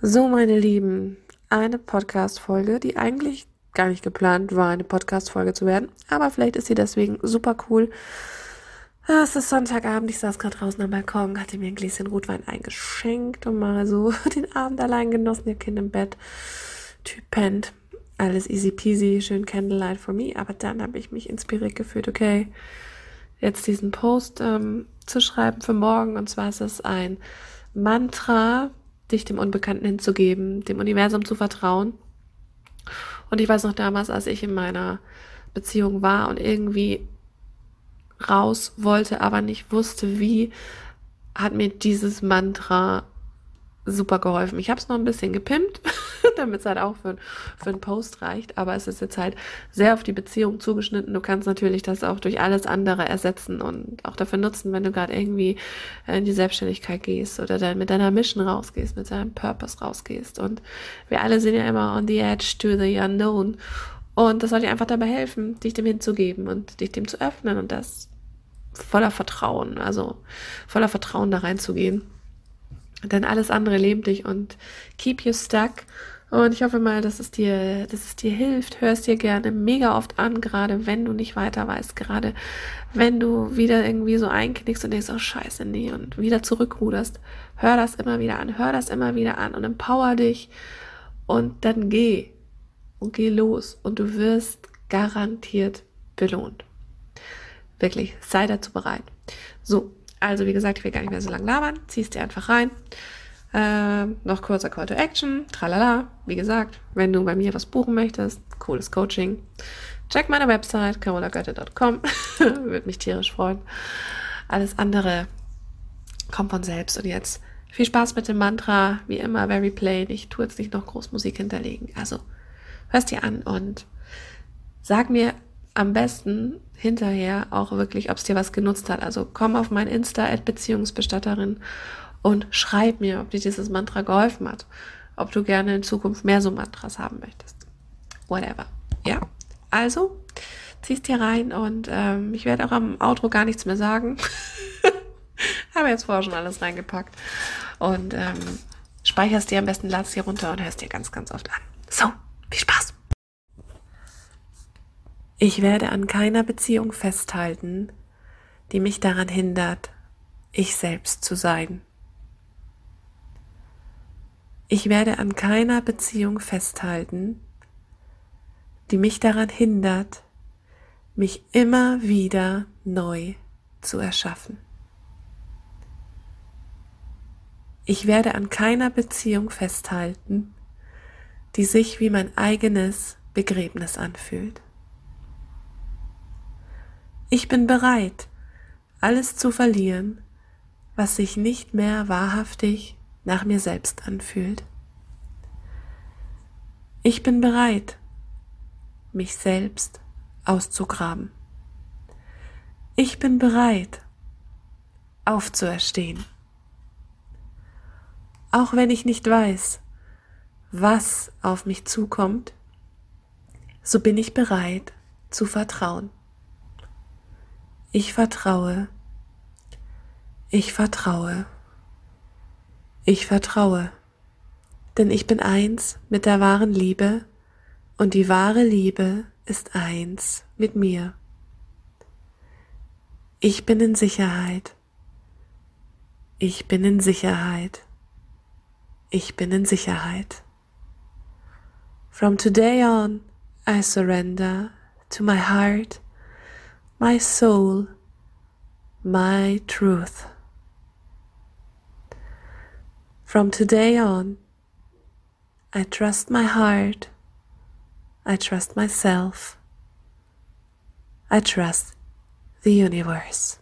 So, meine Lieben, eine Podcast-Folge, die eigentlich gar nicht geplant war, eine Podcast-Folge zu werden, aber vielleicht ist sie deswegen super cool. Es ist Sonntagabend, ich saß gerade draußen am Balkon, hatte mir ein Gläschen Rotwein eingeschenkt und mal so den Abend allein genossen, ihr Kind im Bett, Typ pennt, alles easy peasy, schön Candlelight for me, aber dann habe ich mich inspiriert gefühlt, okay, jetzt diesen Post ähm, zu schreiben für morgen. Und zwar ist es ein Mantra, dich dem Unbekannten hinzugeben, dem Universum zu vertrauen. Und ich weiß noch damals, als ich in meiner Beziehung war und irgendwie raus wollte, aber nicht wusste, wie, hat mir dieses Mantra super geholfen. Ich habe es noch ein bisschen gepimpt, damit es halt auch für, für einen Post reicht, aber es ist jetzt halt sehr auf die Beziehung zugeschnitten. Du kannst natürlich das auch durch alles andere ersetzen und auch dafür nutzen, wenn du gerade irgendwie in die Selbstständigkeit gehst oder dann mit deiner Mission rausgehst, mit deinem Purpose rausgehst. Und wir alle sind ja immer on the edge to the unknown. Und das soll dir einfach dabei helfen, dich dem hinzugeben und dich dem zu öffnen und das voller Vertrauen, also voller Vertrauen da reinzugehen. Denn alles andere lebt dich und keep you stuck. Und ich hoffe mal, dass es dir, dass es dir hilft. Hörst dir gerne mega oft an, gerade wenn du nicht weiter weißt, gerade wenn du wieder irgendwie so einknickst und denkst, oh scheiße, nee, und wieder zurückruderst. Hör das immer wieder an, hör das immer wieder an und empower dich und dann geh und geh los und du wirst garantiert belohnt. Wirklich, sei dazu bereit. So, also wie gesagt, ich will gar nicht mehr so lange labern. Ziehst dir einfach rein. Äh, noch kurzer Call to Action. Tralala. Wie gesagt, wenn du bei mir was buchen möchtest, cooles Coaching. Check meine Website carolagötte.com. Würde mich tierisch freuen. Alles andere kommt von selbst. Und jetzt viel Spaß mit dem Mantra. Wie immer, very plain. Ich tue jetzt nicht noch groß Musik hinterlegen. Also hörst dir an und sag mir am besten hinterher auch wirklich, ob es dir was genutzt hat. Also komm auf mein Insta at Beziehungsbestatterin und schreib mir, ob dir dieses Mantra geholfen hat. Ob du gerne in Zukunft mehr so Mantras haben möchtest. Whatever. Ja. Also, ziehst hier rein und ähm, ich werde auch am Outro gar nichts mehr sagen. Habe jetzt vorher schon alles reingepackt. Und ähm, speicherst dir am besten, ladst dir runter und hörst dir ganz, ganz oft an. So, viel Spaß! Ich werde an keiner Beziehung festhalten, die mich daran hindert, ich selbst zu sein. Ich werde an keiner Beziehung festhalten, die mich daran hindert, mich immer wieder neu zu erschaffen. Ich werde an keiner Beziehung festhalten, die sich wie mein eigenes Begräbnis anfühlt. Ich bin bereit, alles zu verlieren, was sich nicht mehr wahrhaftig nach mir selbst anfühlt. Ich bin bereit, mich selbst auszugraben. Ich bin bereit, aufzuerstehen. Auch wenn ich nicht weiß, was auf mich zukommt, so bin ich bereit zu vertrauen. Ich vertraue. Ich vertraue. Ich vertraue. Denn ich bin eins mit der wahren Liebe und die wahre Liebe ist eins mit mir. Ich bin in Sicherheit. Ich bin in Sicherheit. Ich bin in Sicherheit. From today on, I surrender to my heart my soul, my truth. From today on, I trust my heart, I trust myself, I trust the universe.